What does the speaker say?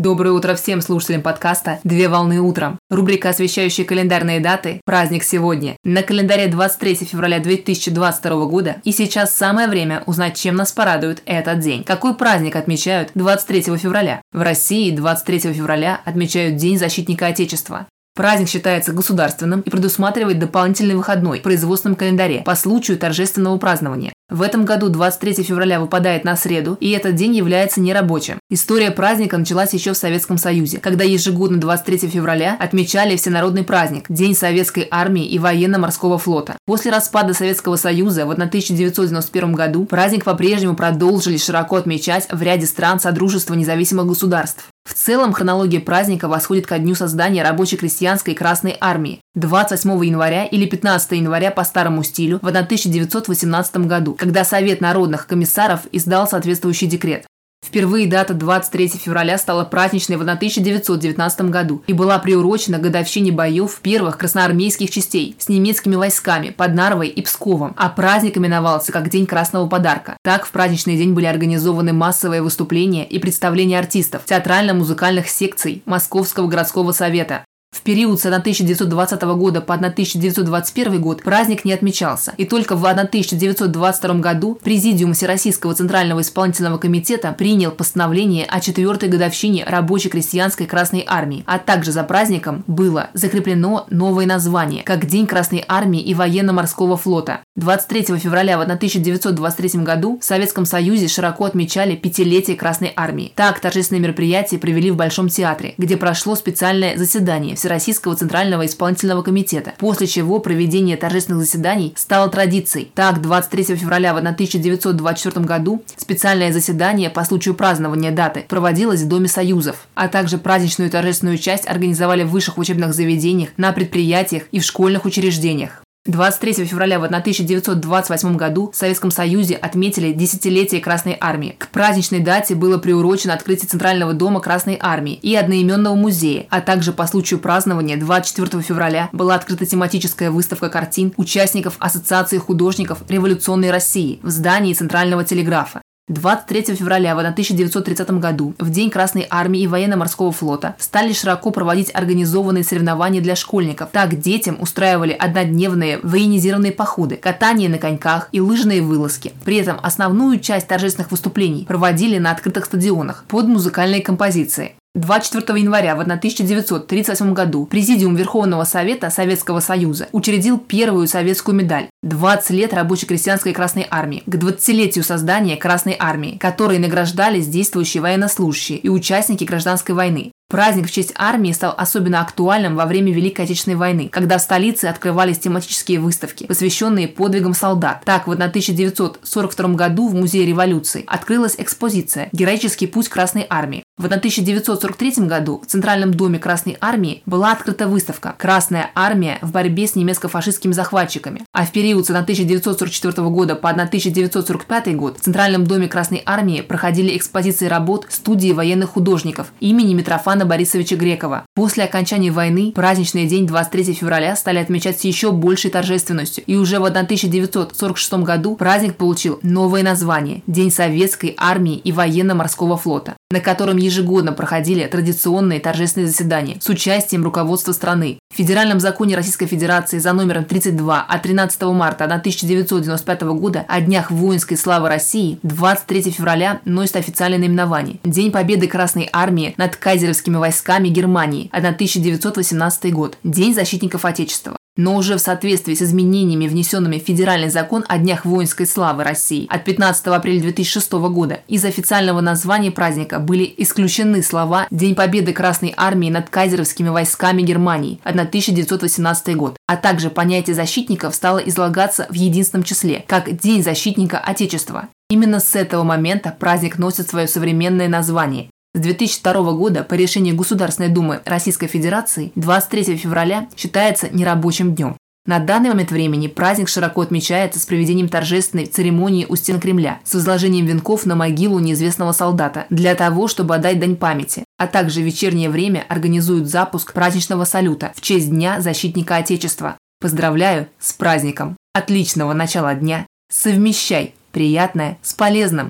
Доброе утро всем слушателям подкаста «Две волны утром». Рубрика, освещающая календарные даты «Праздник сегодня». На календаре 23 февраля 2022 года и сейчас самое время узнать, чем нас порадует этот день. Какой праздник отмечают 23 февраля? В России 23 февраля отмечают День защитника Отечества. Праздник считается государственным и предусматривает дополнительный выходной в производственном календаре по случаю торжественного празднования. В этом году 23 февраля выпадает на среду, и этот день является нерабочим. История праздника началась еще в Советском Союзе, когда ежегодно 23 февраля отмечали всенародный праздник – День Советской армии и военно-морского флота. После распада Советского Союза в 1991 году праздник по-прежнему продолжили широко отмечать в ряде стран Содружества независимых государств. В целом хронология праздника восходит ко дню создания рабоче-крестьянской Красной Армии 28 января или 15 января по старому стилю в 1918 году, когда Совет народных комиссаров издал соответствующий декрет. Впервые дата 23 февраля стала праздничной в 1919 году и была приурочена к годовщине боев первых красноармейских частей с немецкими войсками под Нарвой и Псковом, а праздник именовался как День Красного Подарка. Так в праздничный день были организованы массовые выступления и представления артистов театрально-музыкальных секций Московского городского совета, в период с 1920 года по 1921 год праздник не отмечался, и только в 1922 году Президиум Всероссийского Центрального исполнительного комитета принял постановление о четвертой годовщине рабоче-крестьянской Красной Армии, а также за праздником было закреплено новое название, как День Красной Армии и Военно-морского флота. 23 февраля в 1923 году в Советском Союзе широко отмечали пятилетие Красной Армии. Так торжественные мероприятия провели в Большом театре, где прошло специальное заседание Всероссийского Центрального исполнительного комитета, после чего проведение торжественных заседаний стало традицией. Так, 23 февраля в 1924 году специальное заседание по случаю празднования даты проводилось в Доме Союзов, а также праздничную торжественную часть организовали в высших учебных заведениях, на предприятиях и в школьных учреждениях. 23 февраля в 1928 году в Советском Союзе отметили десятилетие Красной Армии. К праздничной дате было приурочено открытие Центрального дома Красной Армии и одноименного музея, а также по случаю празднования 24 февраля была открыта тематическая выставка картин участников Ассоциации художников революционной России в здании Центрального телеграфа. 23 февраля в 1930 году, в День Красной Армии и Военно-Морского флота, стали широко проводить организованные соревнования для школьников. Так детям устраивали однодневные военизированные походы, катание на коньках и лыжные вылазки. При этом основную часть торжественных выступлений проводили на открытых стадионах под музыкальные композиции. 24 января в 1938 году Президиум Верховного Совета Советского Союза учредил первую советскую медаль 20 лет рабоче-крестьянской Красной Армии к 20-летию создания Красной Армии, которые награждались действующие военнослужащие и участники гражданской войны. Праздник в честь армии стал особенно актуальным во время Великой Отечественной войны, когда в столице открывались тематические выставки, посвященные подвигам солдат. Так, в 1942 году в Музее революции открылась экспозиция «Героический путь Красной армии». В 1943 году в Центральном доме Красной армии была открыта выставка «Красная армия в борьбе с немецко-фашистскими захватчиками». А в период с 1944 года по 1945 год в Центральном доме Красной армии проходили экспозиции работ студии военных художников имени Митрофана Ивана Борисовича Грекова. После окончания войны праздничный день 23 февраля стали отмечать с еще большей торжественностью, и уже в 1946 году праздник получил новое название – День Советской армии и военно-морского флота, на котором ежегодно проходили традиционные торжественные заседания с участием руководства страны. В Федеральном законе Российской Федерации за номером 32 от 13 марта 1995 года о Днях воинской славы России 23 февраля носит официальное наименование – День Победы Красной Армии над Кайзеровским союзными войсками Германии, 1918 год, День защитников Отечества. Но уже в соответствии с изменениями, внесенными в Федеральный закон о Днях воинской славы России от 15 апреля 2006 года, из официального названия праздника были исключены слова «День Победы Красной Армии над кайзеровскими войсками Германии 1918 год», а также понятие защитников стало излагаться в единственном числе, как День защитника Отечества. Именно с этого момента праздник носит свое современное название с 2002 года по решению Государственной Думы Российской Федерации 23 февраля считается нерабочим днем. На данный момент времени праздник широко отмечается с проведением торжественной церемонии у стен Кремля с возложением венков на могилу неизвестного солдата для того, чтобы отдать дань памяти, а также в вечернее время организуют запуск праздничного салюта в честь Дня защитника Отечества. Поздравляю с праздником! Отличного начала дня! Совмещай приятное с полезным!